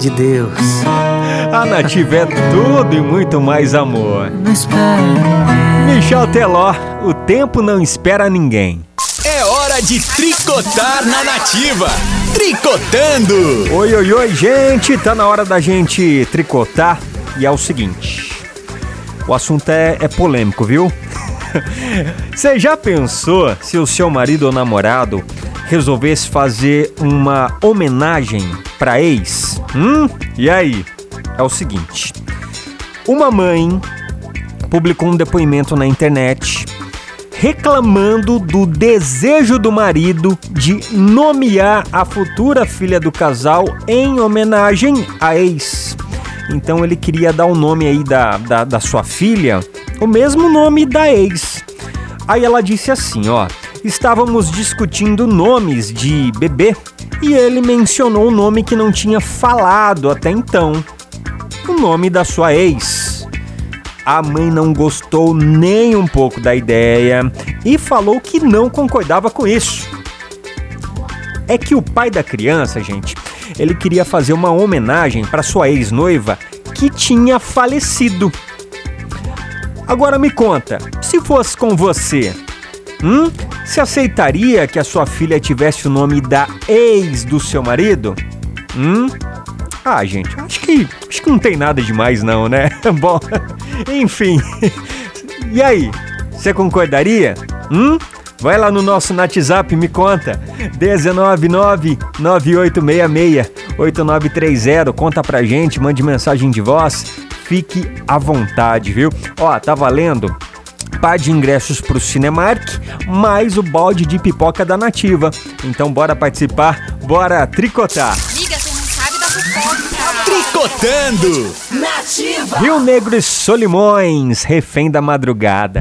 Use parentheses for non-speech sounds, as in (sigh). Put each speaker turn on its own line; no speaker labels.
de Deus.
A Nativa é tudo e muito mais amor. Michel Teló, o tempo não espera ninguém.
É hora de tricotar na nativa. Tricotando!
Oi, oi, oi, gente! Tá na hora da gente tricotar e é o seguinte: o assunto é, é polêmico, viu? (laughs) Você já pensou se o seu marido ou namorado resolvesse fazer uma homenagem para ex? Hum? E aí? É o seguinte: uma mãe publicou um depoimento na internet reclamando do desejo do marido de nomear a futura filha do casal em homenagem à ex. Então ele queria dar o nome aí da, da, da sua filha, o mesmo nome da ex. Aí ela disse assim, ó, estávamos discutindo nomes de bebê e ele mencionou um nome que não tinha falado até então, o nome da sua ex. A mãe não gostou nem um pouco da ideia e falou que não concordava com isso. É que o pai da criança, gente, ele queria fazer uma homenagem para sua ex-noiva que tinha falecido. Agora me conta, se fosse com você, hum, você aceitaria que a sua filha tivesse o nome da ex do seu marido? Hum? Ah, gente, acho que acho que não tem nada demais não, né? (laughs) Bom, enfim. E aí, você concordaria? Hum? Vai lá no nosso WhatsApp e me conta. 19998668930. Conta pra gente, mande mensagem de voz. Fique à vontade, viu? Ó, tá valendo par de ingressos pro Cinemark, mais o balde de pipoca da Nativa. Então bora participar, bora tricotar.
Amiga, você não sabe da fofoca.
Tricotando!
Rio Negro e Solimões, refém da madrugada.